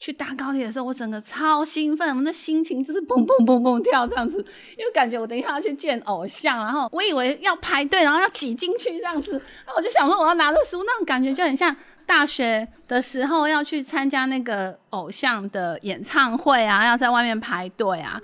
去搭高铁的时候，我整个超兴奋，我的心情就是蹦蹦蹦蹦跳这样子，因为感觉我等一下要去见偶像，然后我以为要排队，然后要挤进去这样子，那我就想说我要拿着书，那种感觉就很像大学的时候要去参加那个偶像的演唱会啊，要在外面排队啊。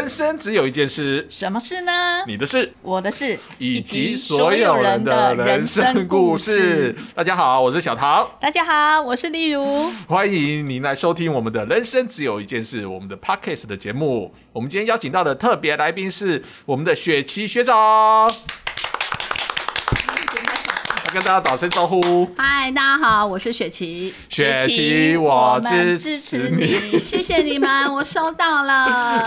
人生只有一件事，什么事呢？你的事，我的事，以及所有人的人生故事。大家好，我是小桃。大家好，我是例如。欢迎您来收听我们的人生只有一件事，我们的 Podcast 的节目。我们今天邀请到的特别来宾是我们的雪琪学长。跟大家打声招呼。嗨，大家好，我是雪琪。雪琪，我支持你，谢谢你们，我收到了。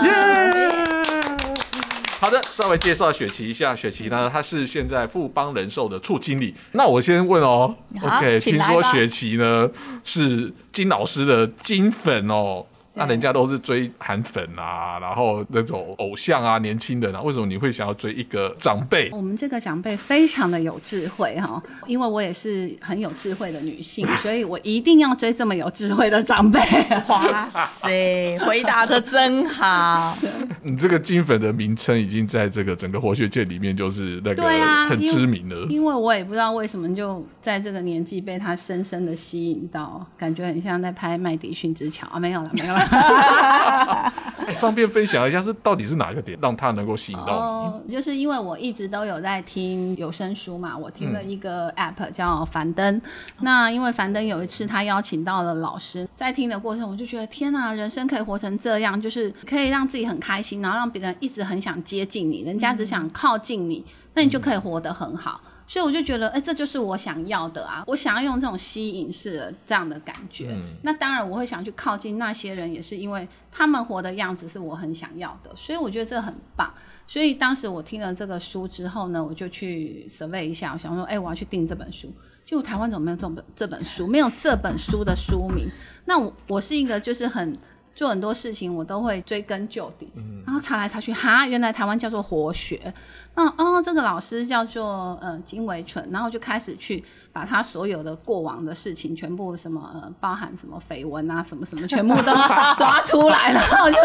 好的，稍微介绍雪琪一下。雪琪呢，她是现在富邦人寿的处经理。那我先问哦，OK，听说雪琪呢是金老师的金粉哦。那人家都是追韩粉啊，然后那种偶像啊，年轻人啊，为什么你会想要追一个长辈？我们这个长辈非常的有智慧哈，因为我也是很有智慧的女性，所以我一定要追这么有智慧的长辈。哇塞，回答的真好！你这个金粉的名称已经在这个整个活学界里面就是那个很知名的。因为我也不知道为什么就在这个年纪被他深深的吸引到，感觉很像在拍麦迪逊之桥啊，没有了，没有了。方便分享一下是到底是哪个点让他能够吸引到你？就是因为我一直都有在听有声书嘛，我听了一个 app 叫樊登。那因为樊登有一次他邀请到了老师，在听的过程，我就觉得天哪，人生可以活成这样，就是可以让自己很开心，然后让别人一直很想接近你，人家只想靠近你，那你就可以活得很好。所以我就觉得，哎，这就是我想要的啊！我想要用这种吸引式的这样的感觉。那当然，我会想去靠近那些人，也是因为他们活的样子是我很想要的。所以我觉得这很棒。所以当时我听了这个书之后呢，我就去 survey 一下，我想说，哎，我要去订这本书。结果台湾怎么没有这本这本书？没有这本书的书名。那我我是一个就是很。做很多事情我都会追根究底，然后查来查去，哈，原来台湾叫做活学，那哦，这个老师叫做呃金维纯，然后就开始去把他所有的过往的事情全部什么呃包含什么绯闻啊什么什么全部都 抓出来，然后就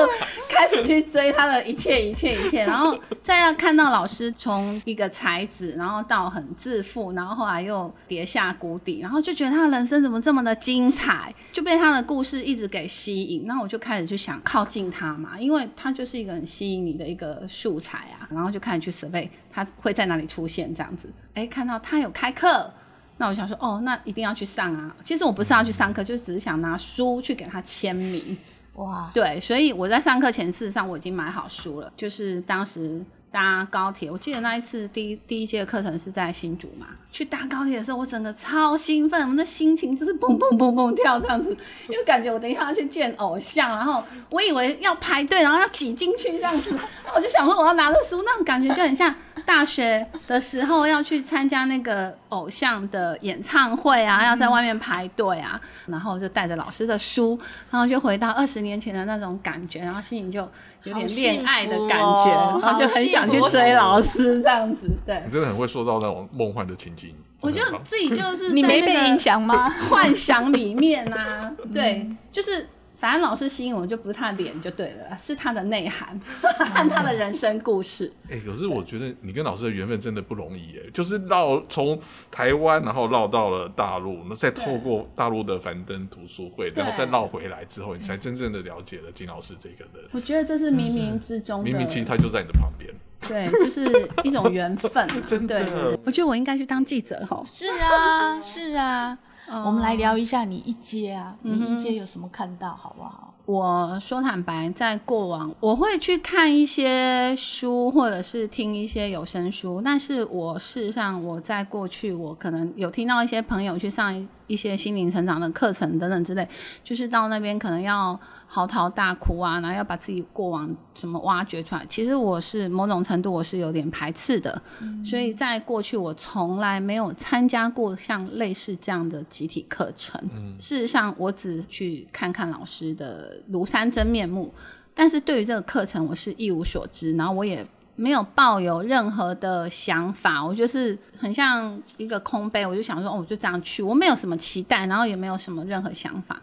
开始去追他的一切一切一切，然后再要看到老师从一个才子，然后到很自负，然后后来又跌下谷底，然后就觉得他的人生怎么这么的精彩，就被他的故事一直给吸引，那我就。开始就想靠近他嘛，因为他就是一个很吸引你的一个素材啊，然后就开始去 survey 他会在哪里出现这样子。哎，看到他有开课，那我想说，哦，那一定要去上啊。其实我不是要去上课，就只是想拿书去给他签名。哇，对，所以我在上课前，事实上我已经买好书了，就是当时搭高铁，我记得那一次第一第一届课程是在新竹嘛。去搭高铁的时候，我整个超兴奋，我的心情就是蹦蹦蹦蹦跳这样子，因为感觉我等一下要去见偶像，然后我以为要排队，然后要挤进去这样子，那我就想说我要拿着书，那种感觉就很像大学的时候要去参加那个偶像的演唱会啊，要在外面排队啊，然后就带着老师的书，然后就回到二十年前的那种感觉，然后心里就有点恋爱的感觉，然后就很想去追老师这样子。对，你真的很会塑造那种梦幻的情景。我就自己就是你没被影响吗？幻想里面啊，对，就是反正老师吸引我，就不是他的脸就对了，是他的内涵 看他的人生故事。哎，可是我觉得你跟老师的缘分真的不容易哎，就是绕从台湾，然后绕到了大陆，那再透过大陆的樊登读书会，然后再绕回来之后，你才真正的了解了金老师这个人。我觉得这是冥冥之中，冥冥其实他就在你的旁边。对，就是一种缘分，真的。我觉得我应该去当记者哈。是啊，是啊。我们来聊一下你一阶啊，你一阶有什么看到，好不好？我说坦白，在过往我会去看一些书，或者是听一些有声书，但是我事实上我在过去，我可能有听到一些朋友去上。一些心灵成长的课程等等之类，就是到那边可能要嚎啕大哭啊，然后要把自己过往什么挖掘出来。其实我是某种程度我是有点排斥的，所以在过去我从来没有参加过像类似这样的集体课程。事实上，我只去看看老师的庐山真面目，但是对于这个课程我是一无所知，然后我也。没有抱有任何的想法，我就是很像一个空杯，我就想说，哦，我就这样去，我没有什么期待，然后也没有什么任何想法。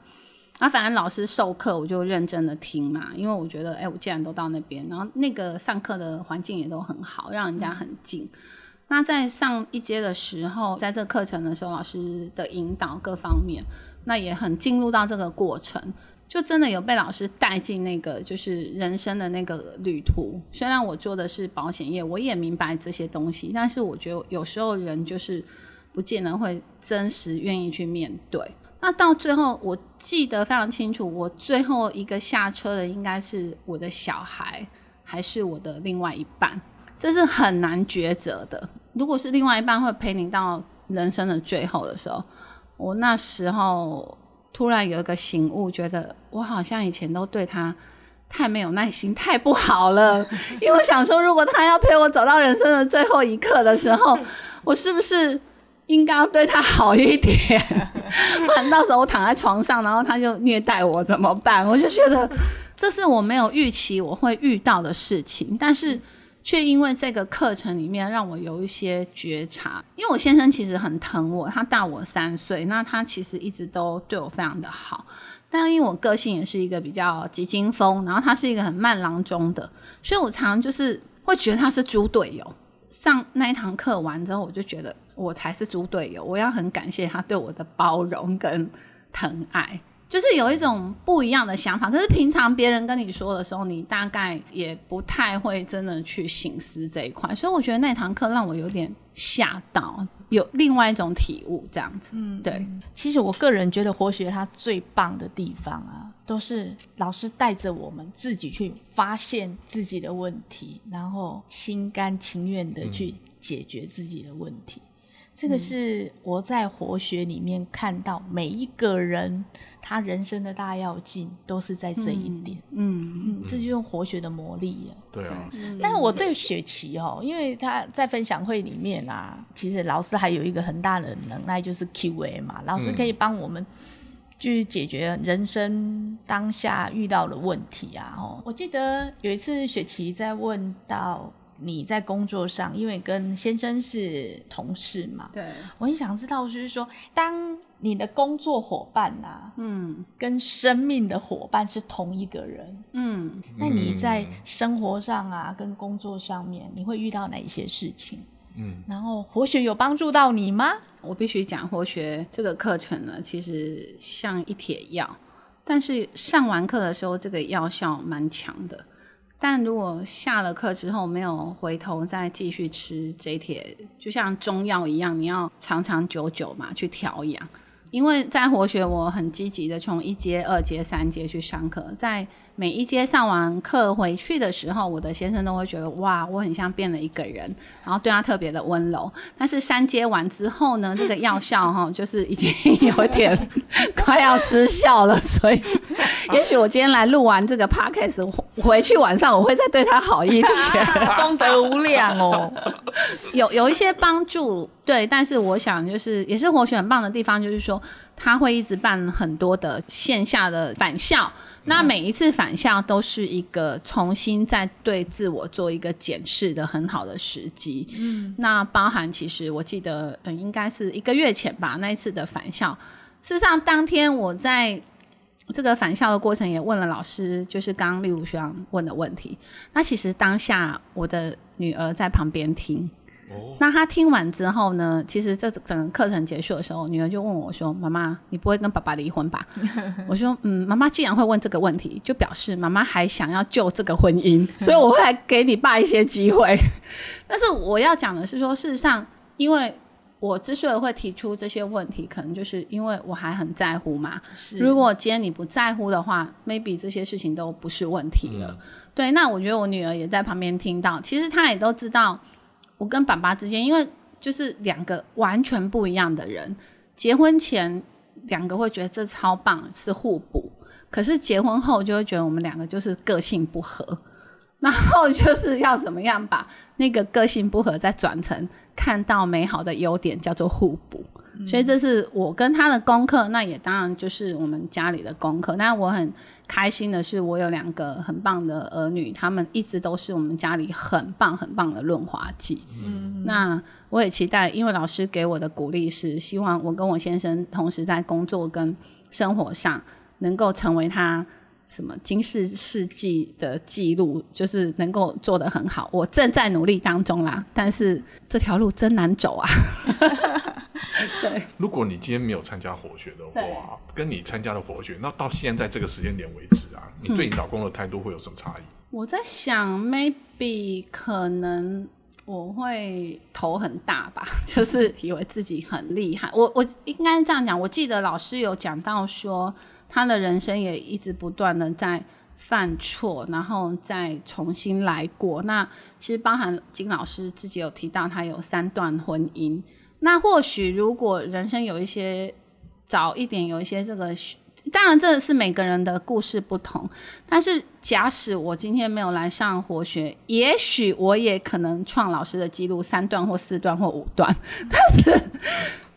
啊，反正老师授课，我就认真的听嘛，因为我觉得，哎，我既然都到那边，然后那个上课的环境也都很好，让人家很近。那在上一阶的时候，在这课程的时候，老师的引导各方面，那也很进入到这个过程，就真的有被老师带进那个就是人生的那个旅途。虽然我做的是保险业，我也明白这些东西，但是我觉得有时候人就是不见得会真实愿意去面对。那到最后，我记得非常清楚，我最后一个下车的应该是我的小孩，还是我的另外一半，这是很难抉择的。如果是另外一半会陪你到人生的最后的时候，我那时候突然有一个醒悟，觉得我好像以前都对他太没有耐心，太不好了。因为我想说，如果他要陪我走到人生的最后一刻的时候，我是不是？应该要对他好一点，不然到时候我躺在床上，然后他就虐待我怎么办？我就觉得这是我没有预期我会遇到的事情，但是却因为这个课程里面让我有一些觉察。因为我先生其实很疼我，他大我三岁，那他其实一直都对我非常的好，但因为我个性也是一个比较急惊风，然后他是一个很慢郎中的，所以我常常就是会觉得他是猪队友。上那一堂课完之后，我就觉得我才是猪队友。我要很感谢他对我的包容跟疼爱，就是有一种不一样的想法。可是平常别人跟你说的时候，你大概也不太会真的去醒思这一块。所以我觉得那堂课让我有点吓到。有另外一种体悟，这样子。嗯，对。其实我个人觉得活学它最棒的地方啊，都是老师带着我们自己去发现自己的问题，然后心甘情愿的去解决自己的问题。这个是我在活学里面看到每一个人他人生的大要进都是在这一点，嗯嗯，这就用活学的魔力了。对啊，但是我对雪琪哦，因为他在分享会里面啊，其实老师还有一个很大的能耐就是 Q&A 嘛，老师可以帮我们去解决人生当下遇到的问题啊。哦，我记得有一次雪琪在问到。你在工作上，因为跟先生是同事嘛，对，我很想知道，就是说，当你的工作伙伴啊，嗯，跟生命的伙伴是同一个人，嗯，那你在生活上啊，跟工作上面，你会遇到哪一些事情？嗯，然后活学有帮助到你吗？我必须讲，活学这个课程呢，其实像一帖药，但是上完课的时候，这个药效蛮强的。但如果下了课之后没有回头再继续吃这铁，就像中药一样，你要长长久久嘛去调养。因为在活学，我很积极的从一阶、二阶、三阶去上课，在每一阶上完课回去的时候，我的先生都会觉得哇，我很像变了一个人，然后对他特别的温柔。但是三阶完之后呢，这个药效哈，就是已经有点 快要失效了，所以也许我今天来录完这个 podcast，回去晚上我会再对他好一点，功德无量哦，有有一些帮助。对，但是我想就是也是活血很棒的地方，就是说他会一直办很多的线下的返校，那每一次返校都是一个重新再对自我做一个检视的很好的时机。嗯，那包含其实我记得嗯应该是一个月前吧，那一次的返校，事实上当天我在这个返校的过程也问了老师，就是刚刚例如学长问的问题，那其实当下我的女儿在旁边听。那他听完之后呢？其实这整个课程结束的时候，女儿就问我说：“妈妈，你不会跟爸爸离婚吧？” 我说：“嗯，妈妈既然会问这个问题，就表示妈妈还想要救这个婚姻，所以我会来给你爸一些机会。但是我要讲的是说，事实上，因为我之所以会提出这些问题，可能就是因为我还很在乎嘛。如果今天你不在乎的话，maybe 这些事情都不是问题了。对，那我觉得我女儿也在旁边听到，其实她也都知道。我跟爸爸之间，因为就是两个完全不一样的人，结婚前两个会觉得这超棒，是互补；可是结婚后就会觉得我们两个就是个性不合，然后就是要怎么样把那个个性不合再转成看到美好的优点，叫做互补。所以这是我跟他的功课，那也当然就是我们家里的功课。那我很开心的是，我有两个很棒的儿女，他们一直都是我们家里很棒很棒的润滑剂。嗯，那我也期待，因为老师给我的鼓励是希望我跟我先生同时在工作跟生活上能够成为他。什么金世世纪的记录，就是能够做得很好。我正在努力当中啦，但是这条路真难走啊。对，如果你今天没有参加活学的话，跟你参加了活学，那到现在这个时间点为止啊，你对你老公的态度会有什么差异？我在想，maybe 可能我会头很大吧，就是以为自己很厉害。我我应该这样讲，我记得老师有讲到说。他的人生也一直不断的在犯错，然后再重新来过。那其实包含金老师自己有提到，他有三段婚姻。那或许如果人生有一些早一点，有一些这个，当然这是每个人的故事不同。但是假使我今天没有来上活学，也许我也可能创老师的记录，三段或四段或五段。但是。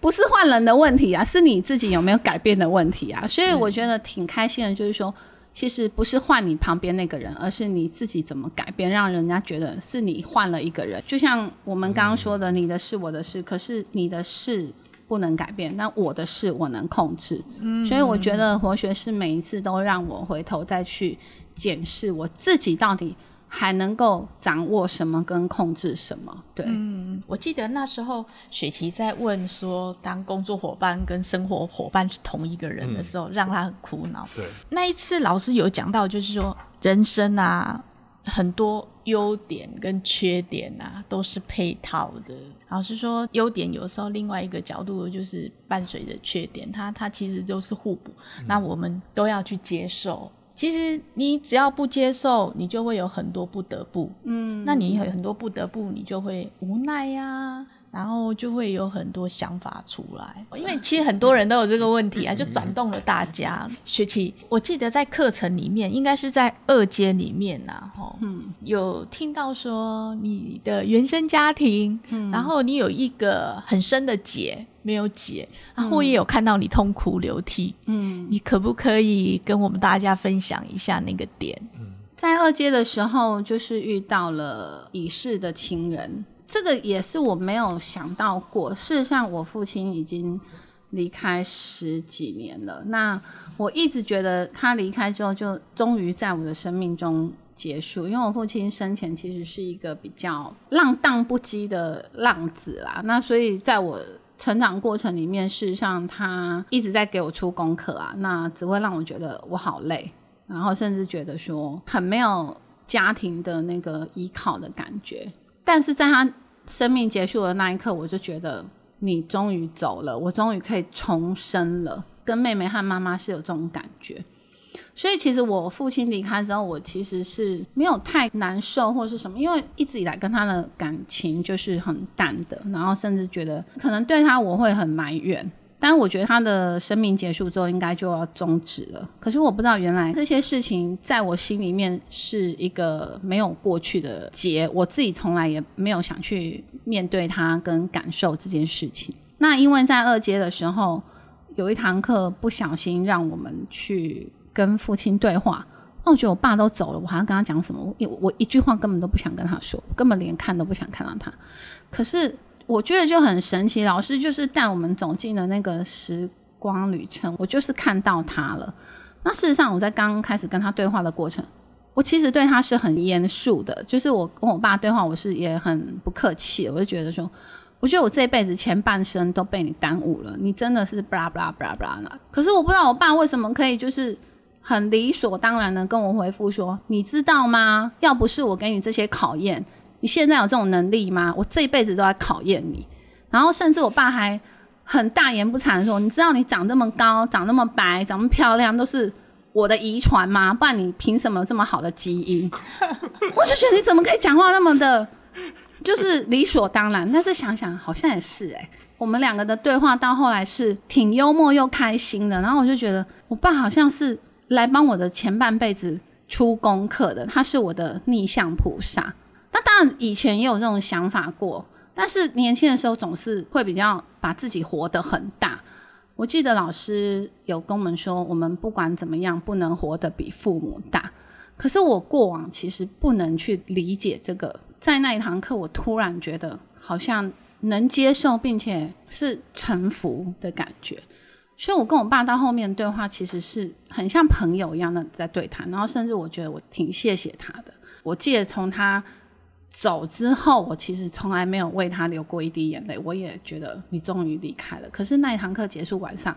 不是换人的问题啊，是你自己有没有改变的问题啊。所以我觉得挺开心的，就是说，其实不是换你旁边那个人，而是你自己怎么改变，让人家觉得是你换了一个人。就像我们刚刚说的，你的事我的事，可是你的事不能改变，那我的事我能控制。嗯，所以我觉得活学是每一次都让我回头再去检视我自己到底。还能够掌握什么跟控制什么？对，嗯，我记得那时候雪琪在问说，当工作伙伴跟生活伙伴是同一个人的时候，让他很苦恼。对，那一次老师有讲到，就是说人生啊，很多优点跟缺点啊都是配套的。老师说，优点有时候另外一个角度就是伴随着缺点，它它其实都是互补。那我们都要去接受。其实你只要不接受，你就会有很多不得不。嗯，那你有很多不得不，你就会无奈呀。然后就会有很多想法出来，因为其实很多人都有这个问题啊，就转动了大家。学期我记得在课程里面，应该是在二阶里面呐，哈，嗯，有听到说你的原生家庭，嗯，然后你有一个很深的结没有解，然后也有看到你痛哭流涕，嗯，你可不可以跟我们大家分享一下那个点？在二阶的时候，就是遇到了已逝的亲人。这个也是我没有想到过。事实上，我父亲已经离开十几年了。那我一直觉得他离开之后，就终于在我的生命中结束。因为我父亲生前其实是一个比较浪荡不羁的浪子啦。那所以在我成长过程里面，事实上他一直在给我出功课啊，那只会让我觉得我好累，然后甚至觉得说很没有家庭的那个依靠的感觉。但是在他生命结束的那一刻，我就觉得你终于走了，我终于可以重生了。跟妹妹和妈妈是有这种感觉，所以其实我父亲离开之后，我其实是没有太难受或是什么，因为一直以来跟他的感情就是很淡的，然后甚至觉得可能对他我会很埋怨。但我觉得他的生命结束之后，应该就要终止了。可是我不知道，原来这些事情在我心里面是一个没有过去的结，我自己从来也没有想去面对他跟感受这件事情。那因为在二阶的时候，有一堂课不小心让我们去跟父亲对话，那我觉得我爸都走了，我还要跟他讲什么？我我一句话根本都不想跟他说，根本连看都不想看到他。可是。我觉得就很神奇，老师就是带我们走进了那个时光旅程。我就是看到他了。那事实上，我在刚开始跟他对话的过程，我其实对他是很严肃的。就是我跟我爸对话，我是也很不客气。我就觉得说，我觉得我这辈子前半生都被你耽误了。你真的是巴拉巴拉巴拉巴拉的。可是我不知道我爸为什么可以就是很理所当然的跟我回复说：“你知道吗？要不是我给你这些考验。”你现在有这种能力吗？我这一辈子都在考验你。然后甚至我爸还很大言不惭说：“你知道你长这么高、长那么白、长那么漂亮，都是我的遗传吗？不然你凭什么有这么好的基因？” 我就觉得你怎么可以讲话那么的，就是理所当然。但是想想好像也是哎，我们两个的对话到后来是挺幽默又开心的。然后我就觉得我爸好像是来帮我的前半辈子出功课的，他是我的逆向菩萨。那当然，以前也有这种想法过，但是年轻的时候总是会比较把自己活得很大。我记得老师有跟我们说，我们不管怎么样，不能活得比父母大。可是我过往其实不能去理解这个，在那一堂课，我突然觉得好像能接受，并且是臣服的感觉。所以，我跟我爸到后面对话，其实是很像朋友一样的在对谈。然后，甚至我觉得我挺谢谢他的。我记得从他走之后，我其实从来没有为他流过一滴眼泪。我也觉得你终于离开了。可是那一堂课结束晚上，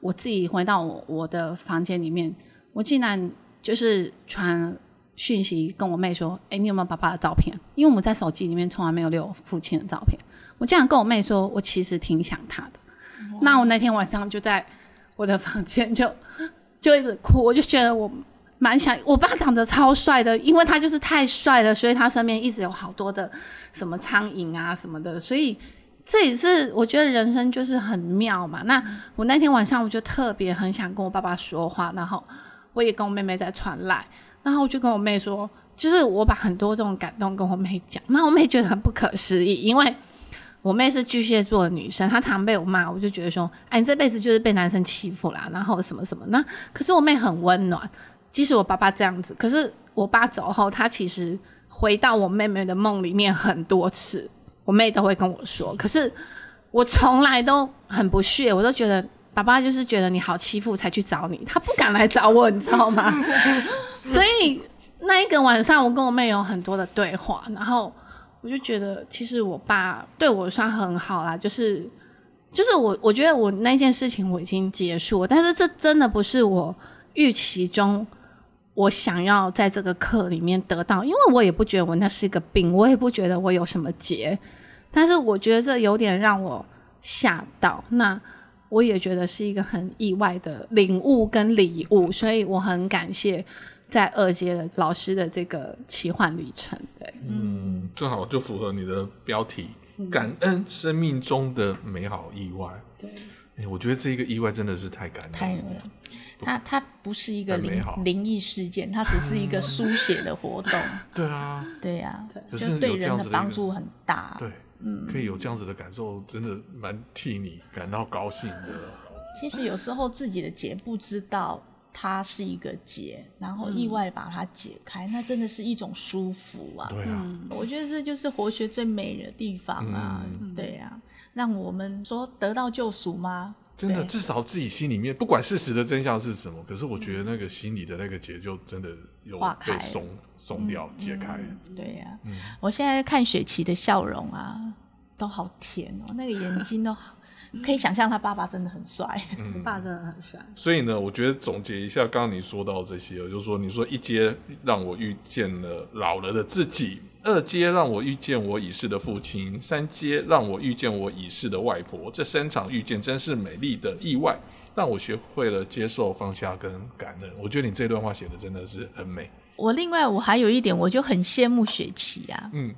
我自己回到我我的房间里面，我竟然就是传讯息跟我妹说：“哎，你有没有爸爸的照片？因为我们在手机里面从来没有留父亲的照片。”我竟然跟我妹说：“我其实挺想他的。”那我那天晚上就在我的房间就就一直哭，我就觉得我蛮想我爸长得超帅的，因为他就是太帅了，所以他身边一直有好多的什么苍蝇啊什么的，所以这也是我觉得人生就是很妙嘛。那我那天晚上我就特别很想跟我爸爸说话，然后我也跟我妹妹在传来，然后我就跟我妹说，就是我把很多这种感动跟我妹讲，那我妹觉得很不可思议，因为。我妹是巨蟹座的女生，她常被我骂，我就觉得说，哎，你这辈子就是被男生欺负啦，然后什么什么。那可是我妹很温暖，即使我爸爸这样子，可是我爸走后，他其实回到我妹妹的梦里面很多次，我妹都会跟我说。可是我从来都很不屑，我都觉得爸爸就是觉得你好欺负才去找你，他不敢来找我，你知道吗？所以那一个晚上，我跟我妹有很多的对话，然后。我就觉得，其实我爸对我算很好啦，就是，就是我，我觉得我那件事情我已经结束，但是这真的不是我预期中我想要在这个课里面得到，因为我也不觉得我那是一个病，我也不觉得我有什么结，但是我觉得这有点让我吓到，那我也觉得是一个很意外的领悟跟礼物，所以我很感谢。在二阶的老师的这个奇幻旅程，对，嗯，正好就符合你的标题，感恩生命中的美好意外。对，哎，我觉得这一个意外真的是太感人，太了。它它不是一个灵灵异事件，它只是一个书写的活动。对啊，对呀，就对人的帮助很大。对，嗯，可以有这样子的感受，真的蛮替你感到高兴的。其实有时候自己的结不知道。它是一个结，然后意外把它解开，那真的是一种舒服啊！对啊，我觉得这就是活学最美的地方啊！对呀，让我们说得到救赎吗？真的，至少自己心里面，不管事实的真相是什么，可是我觉得那个心里的那个结就真的有被松松掉、解开。对呀，我现在看雪琪的笑容啊，都好甜哦，那个眼睛都好。可以想象他爸爸真的很帅，爸真的很帅。所以呢，我觉得总结一下，刚刚你说到这些，就是说，你说一阶让我遇见了老了的自己，二阶让我遇见我已逝的父亲，三阶让我遇见我已逝的外婆。这三场遇见真是美丽的意外，让我学会了接受、放下跟感恩。我觉得你这段话写的真的是很美。我另外我还有一点，我就很羡慕雪琪啊，嗯，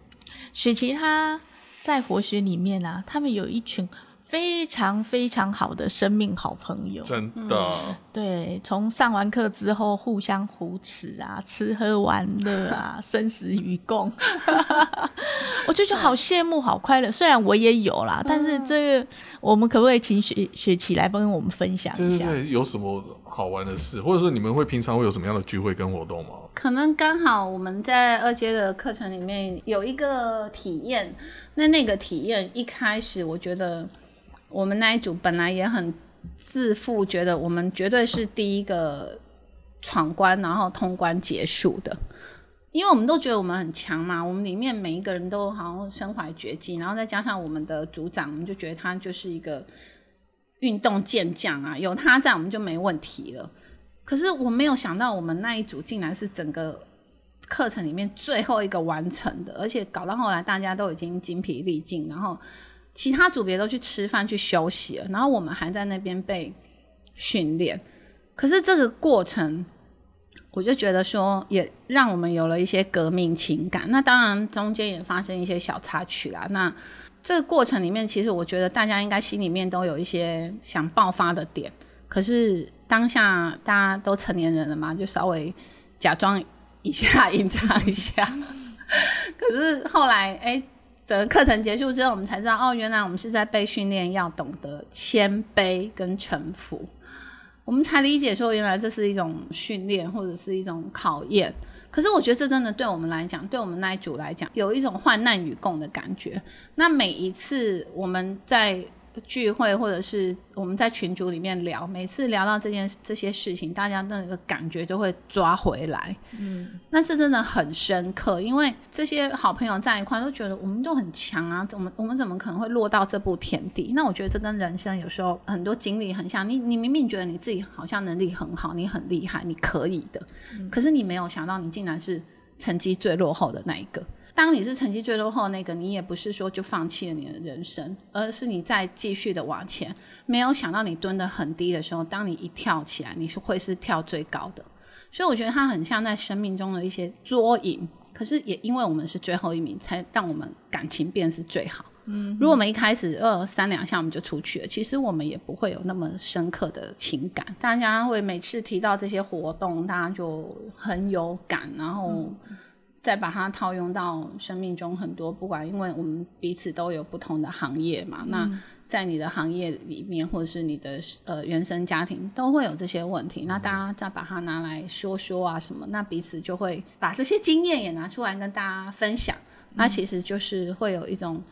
雪琪她在活学里面啊，他们有一群。非常非常好的生命好朋友，真的。对，从上完课之后互相扶持啊，吃喝玩乐啊，生死与共，我就觉得好羡慕，好快乐。虽然我也有啦，但是这个我们可不可以请雪雪琪来帮我们分享一下？有什么好玩的事，或者说你们会平常会有什么样的聚会跟活动吗？可能刚好我们在二阶的课程里面有一个体验，那那个体验一开始我觉得。我们那一组本来也很自负，觉得我们绝对是第一个闯关，然后通关结束的，因为我们都觉得我们很强嘛。我们里面每一个人都好像身怀绝技，然后再加上我们的组长，我们就觉得他就是一个运动健将啊，有他在我们就没问题了。可是我没有想到，我们那一组竟然是整个课程里面最后一个完成的，而且搞到后来大家都已经精疲力尽，然后。其他组别都去吃饭去休息了，然后我们还在那边被训练。可是这个过程，我就觉得说，也让我们有了一些革命情感。那当然中间也发生一些小插曲啦。那这个过程里面，其实我觉得大家应该心里面都有一些想爆发的点。可是当下大家都成年人了嘛，就稍微假装一下，隐 藏一下。可是后来，哎。整个课程结束之后，我们才知道，哦，原来我们是在被训练要懂得谦卑跟臣服。我们才理解说，原来这是一种训练，或者是一种考验。可是我觉得这真的对我们来讲，对我们那一组来讲，有一种患难与共的感觉。那每一次我们在。聚会或者是我们在群组里面聊，每次聊到这件这些事情，大家的那个感觉都会抓回来。嗯，那这真的很深刻，因为这些好朋友在一块都觉得我们都很强啊，我们我们怎么可能会落到这步田地？那我觉得这跟人生有时候很多经历很像。你你明明觉得你自己好像能力很好，你很厉害，你可以的，可是你没有想到你竟然是成绩最落后的那一个。当你是成绩最落后那个，你也不是说就放弃了你的人生，而是你在继续的往前。没有想到你蹲得很低的时候，当你一跳起来，你是会是跳最高的。所以我觉得它很像在生命中的一些捉影。可是也因为我们是最后一名，才让我们感情变是最好。嗯，如果我们一开始二三两下我们就出去了，其实我们也不会有那么深刻的情感。大家会每次提到这些活动，大家就很有感，然后。再把它套用到生命中很多，不管因为我们彼此都有不同的行业嘛，那在你的行业里面，或者是你的呃原生家庭，都会有这些问题。那大家再把它拿来说说啊什么，那彼此就会把这些经验也拿出来跟大家分享。那其实就是会有一种。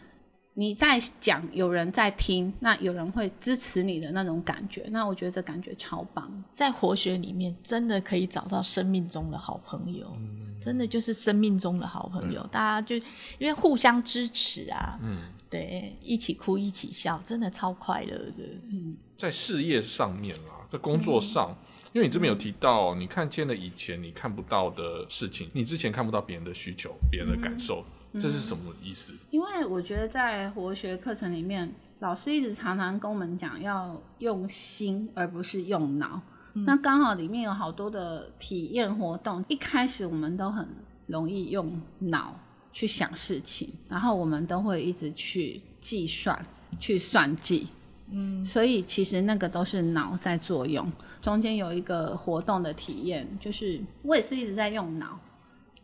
你在讲，有人在听，那有人会支持你的那种感觉，那我觉得这感觉超棒。在活学里面，真的可以找到生命中的好朋友，真的就是生命中的好朋友。大家就因为互相支持啊，嗯，对，一起哭一起笑，真的超快乐的。嗯，在事业上面啊，在工作上，因为你这边有提到，你看见了以前你看不到的事情，你之前看不到别人的需求，别人的感受。这是什么意思？因为我觉得在活学课程里面，老师一直常常跟我们讲要用心，而不是用脑。那刚好里面有好多的体验活动，一开始我们都很容易用脑去想事情，然后我们都会一直去计算、去算计。嗯，所以其实那个都是脑在作用。中间有一个活动的体验，就是我也是一直在用脑。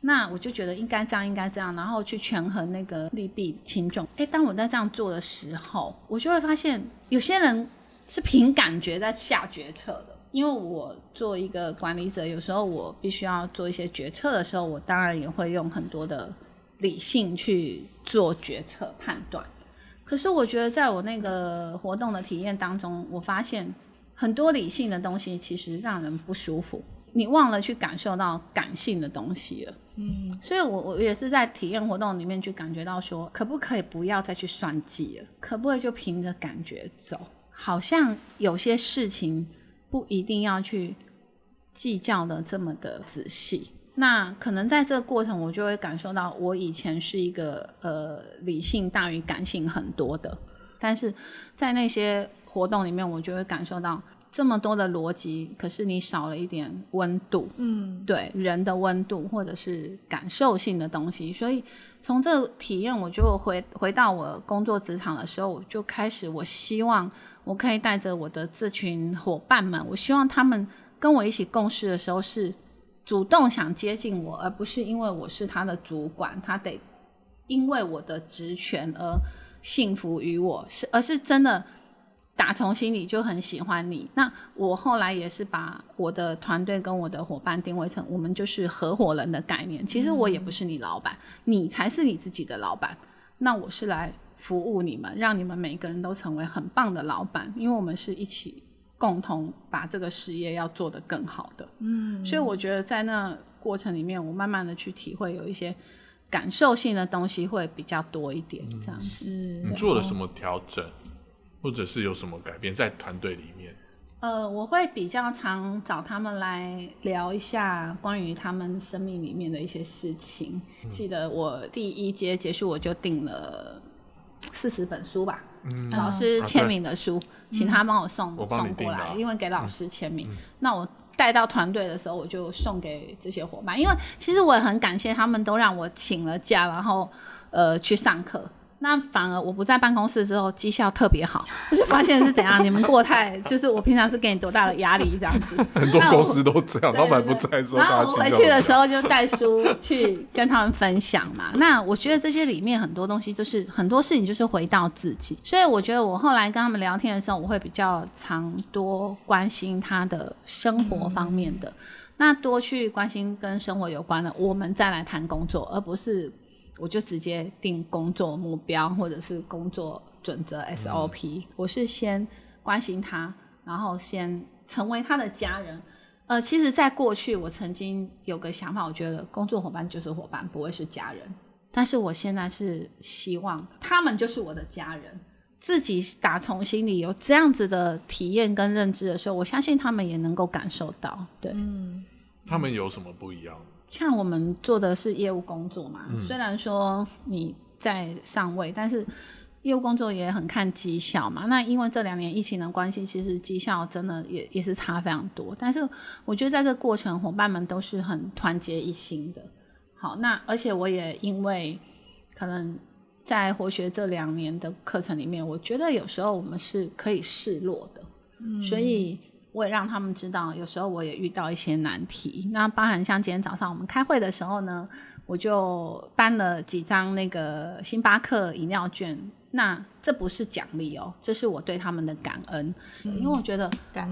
那我就觉得应该这样，应该这样，然后去权衡那个利弊轻重。哎，当我在这样做的时候，我就会发现有些人是凭感觉在下决策的。因为我做一个管理者，有时候我必须要做一些决策的时候，我当然也会用很多的理性去做决策判断。可是我觉得在我那个活动的体验当中，我发现很多理性的东西其实让人不舒服。你忘了去感受到感性的东西了，嗯，所以我我也是在体验活动里面去感觉到说，可不可以不要再去算计了，可不可以就凭着感觉走？好像有些事情不一定要去计较的这么的仔细。那可能在这个过程，我就会感受到，我以前是一个呃理性大于感性很多的，但是在那些活动里面，我就会感受到。这么多的逻辑，可是你少了一点温度，嗯，对人的温度或者是感受性的东西，所以从这个体验，我就回回到我工作职场的时候，我就开始，我希望我可以带着我的这群伙伴们，我希望他们跟我一起共事的时候是主动想接近我，而不是因为我是他的主管，他得因为我的职权而幸福于我，是而是真的。打从心里就很喜欢你。那我后来也是把我的团队跟我的伙伴定位成，我们就是合伙人的概念。其实我也不是你老板，你才是你自己的老板。那我是来服务你们，让你们每个人都成为很棒的老板，因为我们是一起共同把这个事业要做得更好的。嗯，所以我觉得在那过程里面，我慢慢的去体会，有一些感受性的东西会比较多一点。这样是你做了什么调整？或者是有什么改变在团队里面？呃，我会比较常找他们来聊一下关于他们生命里面的一些事情。记得我第一节结束，我就订了四十本书吧，老师签名的书，请他帮我送送过来，因为给老师签名。那我带到团队的时候，我就送给这些伙伴，因为其实我也很感谢他们都让我请了假，然后呃去上课。那反而我不在办公室之后，绩效特别好。我就发现是怎样，你们过太 就是我平常是给你多大的压力这样子。很多公司都这样，老板不在时候，然后我回去的时候就带书去跟他们分享嘛。那我觉得这些里面很多东西，就是很多事情就是回到自己。所以我觉得我后来跟他们聊天的时候，我会比较常多关心他的生活方面的，那多去关心跟生活有关的，我们再来谈工作，而不是。我就直接定工作目标或者是工作准则 SOP。我是先关心他，然后先成为他的家人。呃，其实，在过去我曾经有个想法，我觉得工作伙伴就是伙伴，不会是家人。但是我现在是希望他们就是我的家人。自己打从心里有这样子的体验跟认知的时候，我相信他们也能够感受到。对，嗯，他们有什么不一样？像我们做的是业务工作嘛，虽然说你在上位，但是业务工作也很看绩效嘛。那因为这两年疫情的关系，其实绩效真的也也是差非常多。但是我觉得在这个过程，伙伴们都是很团结一心的。好，那而且我也因为可能在活学这两年的课程里面，我觉得有时候我们是可以示弱的，所以。我也让他们知道，有时候我也遇到一些难题。那包含像今天早上我们开会的时候呢，我就搬了几张那个星巴克饮料券。那这不是奖励哦，这是我对他们的感恩。因为我觉得，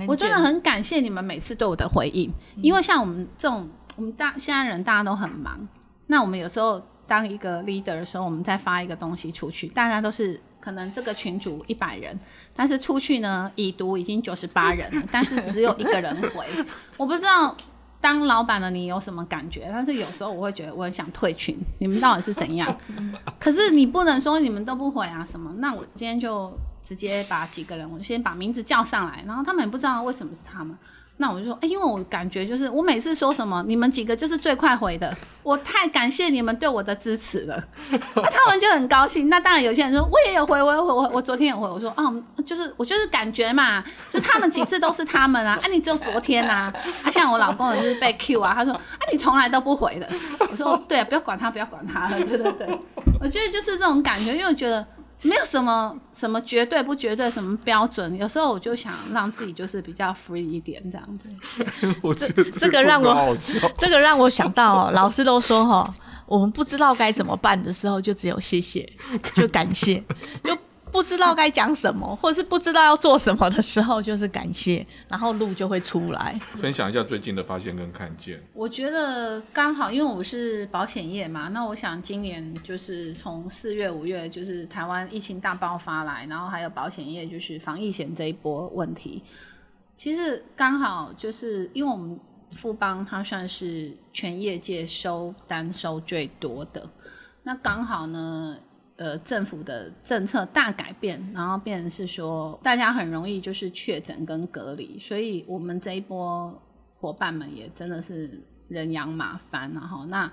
我真的很感谢你们每次对我的回应。因为像我们这种，我们大现在人大家都很忙，那我们有时候当一个 leader 的时候，我们再发一个东西出去，大家都是。可能这个群主一百人，但是出去呢已读已经九十八人了，但是只有一个人回。我不知道当老板的你有什么感觉，但是有时候我会觉得我很想退群。你们到底是怎样？可是你不能说你们都不回啊什么？那我今天就直接把几个人，我先把名字叫上来，然后他们也不知道为什么是他们。那我就说，哎，因为我感觉就是我每次说什么，你们几个就是最快回的，我太感谢你们对我的支持了，那他们就很高兴。那当然有些人说，我也有回，我有回，我我昨天有回，我说，哦，就是我就是感觉嘛，就他们几次都是他们啊，啊，你只有昨天啊，啊，像我老公就是被 Q 啊，他说，啊，你从来都不回的，我说，对啊，不要管他，不要管他了，对对对，我觉得就是这种感觉，因为我觉得。没有什么什么绝对不绝对什么标准，有时候我就想让自己就是比较 free 一点这样子。我这这个让我 这个让我想到，老师都说哈，我们不知道该怎么办的时候，就只有谢谢，就感谢，就。不知道该讲什么，或者是不知道要做什么的时候，就是感谢，然后路就会出来。分享一下最近的发现跟看见。我觉得刚好，因为我是保险业嘛，那我想今年就是从四月、五月，就是台湾疫情大爆发来，然后还有保险业就是防疫险这一波问题，其实刚好就是因为我们富邦它算是全业界收单收最多的，那刚好呢。呃，政府的政策大改变，然后变成是说，大家很容易就是确诊跟隔离，所以我们这一波伙伴们也真的是人仰马翻，然后那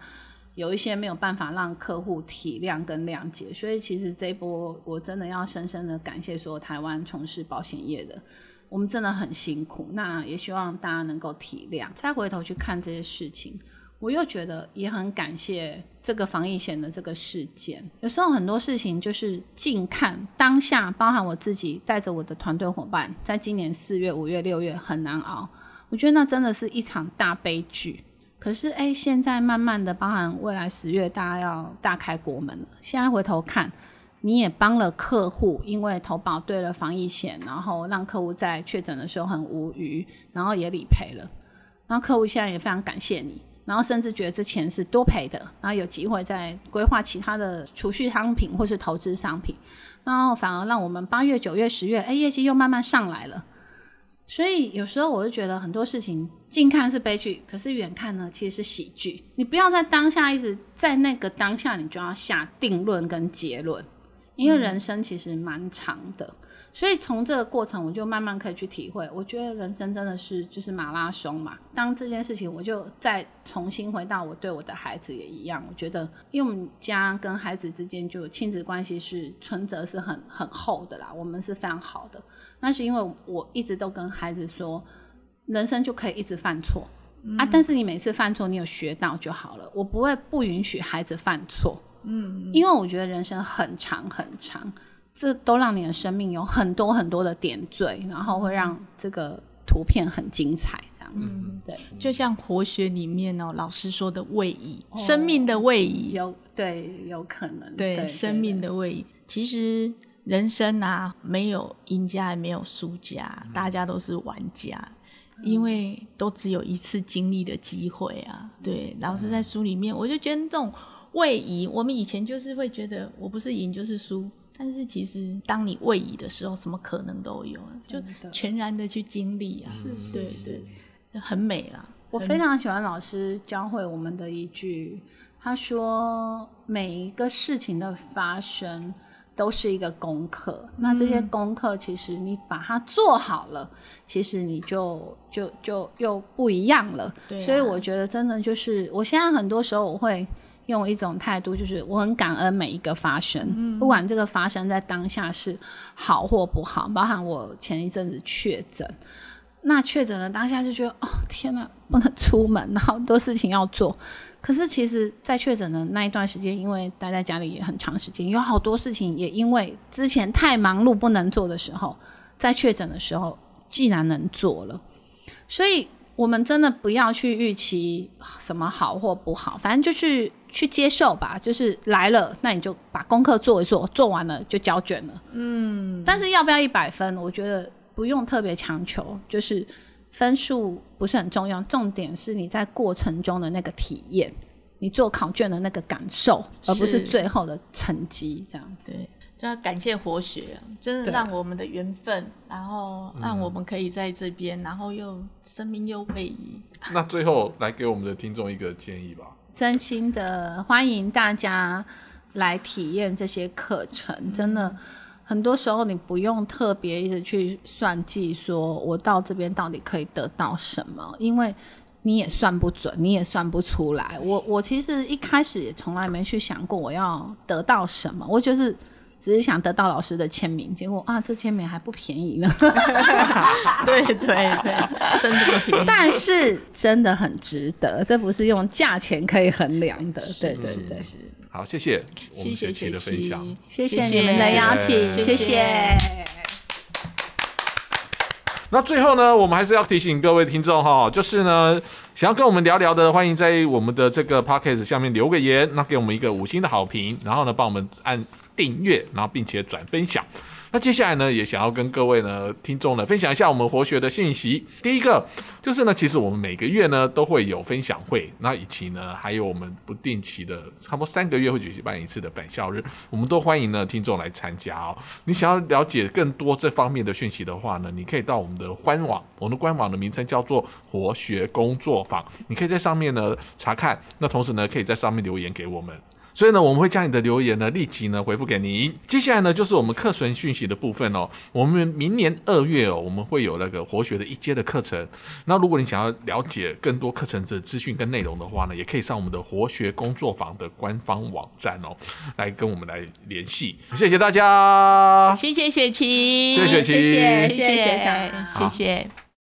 有一些没有办法让客户体谅跟谅解，所以其实这一波我真的要深深的感谢所有台湾从事保险业的，我们真的很辛苦，那也希望大家能够体谅，再回头去看这些事情。我又觉得也很感谢这个防疫险的这个事件。有时候很多事情就是近看当下，包含我自己带着我的团队伙伴，在今年四月、五月、六月很难熬。我觉得那真的是一场大悲剧。可是哎，现在慢慢的，包含未来十月大家要大开国门了。现在回头看，你也帮了客户，因为投保对了防疫险，然后让客户在确诊的时候很无语，然后也理赔了。然后客户现在也非常感谢你。然后甚至觉得这钱是多赔的，然后有机会再规划其他的储蓄商品或是投资商品，然后反而让我们八月、九月、十月，哎，业绩又慢慢上来了。所以有时候我就觉得很多事情近看是悲剧，可是远看呢其实是喜剧。你不要在当下一直在那个当下，你就要下定论跟结论。因为人生其实蛮长的，所以从这个过程，我就慢慢可以去体会。我觉得人生真的是就是马拉松嘛。当这件事情，我就再重新回到我对我的孩子也一样。我觉得，因为我们家跟孩子之间就亲子关系是存折是很很厚的啦，我们是非常好的。那是因为我一直都跟孩子说，人生就可以一直犯错啊，但是你每次犯错，你有学到就好了。我不会不允许孩子犯错。嗯，因为我觉得人生很长很长，这都让你的生命有很多很多的点缀，然后会让这个图片很精彩，这样子。对，就像活学里面哦，老师说的位移，生命的位移，有对，有可能，对，生命的位移。其实人生啊，没有赢家也没有输家，大家都是玩家。因为都只有一次经历的机会啊，对，老师在书里面，我就觉得这种位移，我们以前就是会觉得我不是赢就是输，但是其实当你位移的时候，什么可能都有，就全然的去经历啊，对对，很美啊。我非常喜欢老师教会我们的一句，他说每一个事情的发生。都是一个功课，那这些功课其实你把它做好了，其实你就就就又不一样了。所以我觉得真的就是，我现在很多时候我会用一种态度，就是我很感恩每一个发生，不管这个发生在当下是好或不好，包含我前一阵子确诊。那确诊了当下就觉得哦天哪，不能出门，好多事情要做。可是其实，在确诊的那一段时间，因为待在家里也很长时间，有好多事情也因为之前太忙碌不能做的时候，在确诊的时候既然能做了，所以我们真的不要去预期什么好或不好，反正就是去接受吧。就是来了，那你就把功课做一做，做完了就交卷了。嗯，但是要不要一百分？我觉得。不用特别强求，就是分数不是很重要，重点是你在过程中的那个体验，你做考卷的那个感受，而不是最后的成绩这样子。就要感谢活学，真的让我们的缘分，然后让我们可以在这边，然后又生命又位移。那最后来给我们的听众一个建议吧。真心的欢迎大家来体验这些课程，真的。很多时候你不用特别一直去算计，说我到这边到底可以得到什么，因为你也算不准，你也算不出来。我我其实一开始也从来没去想过我要得到什么，我就是只是想得到老师的签名，结果啊，这签名还不便宜呢。对对对，真的不便宜，但是真的很值得，这不是用价钱可以衡量的。对对对。好，谢谢我们学期的分享，谢谢你们的邀请，谢谢。那最后呢，我们还是要提醒各位听众哈，就是呢，想要跟我们聊聊的，欢迎在我们的这个 podcast 下面留个言，那给我们一个五星的好评，然后呢，帮我们按订阅，然后并且转分享。那接下来呢，也想要跟各位呢听众呢分享一下我们活学的信息。第一个就是呢，其实我们每个月呢都会有分享会，那以及呢还有我们不定期的，差不多三个月会举办一次的返校日，我们都欢迎呢听众来参加哦。你想要了解更多这方面的讯息的话呢，你可以到我们的官网，我们的官网的名称叫做活学工作坊，你可以在上面呢查看，那同时呢可以在上面留言给我们。所以呢，我们会将你的留言呢立即呢回复给您。接下来呢，就是我们课程讯息的部分哦。我们明年二月哦，我们会有那个活学的一阶的课程。那如果你想要了解更多课程的资讯跟内容的话呢，也可以上我们的活学工作坊的官方网站哦，来跟我们来联系。谢谢大家，谢谢雪琪，谢谢雪琪，谢谢学长，谢谢。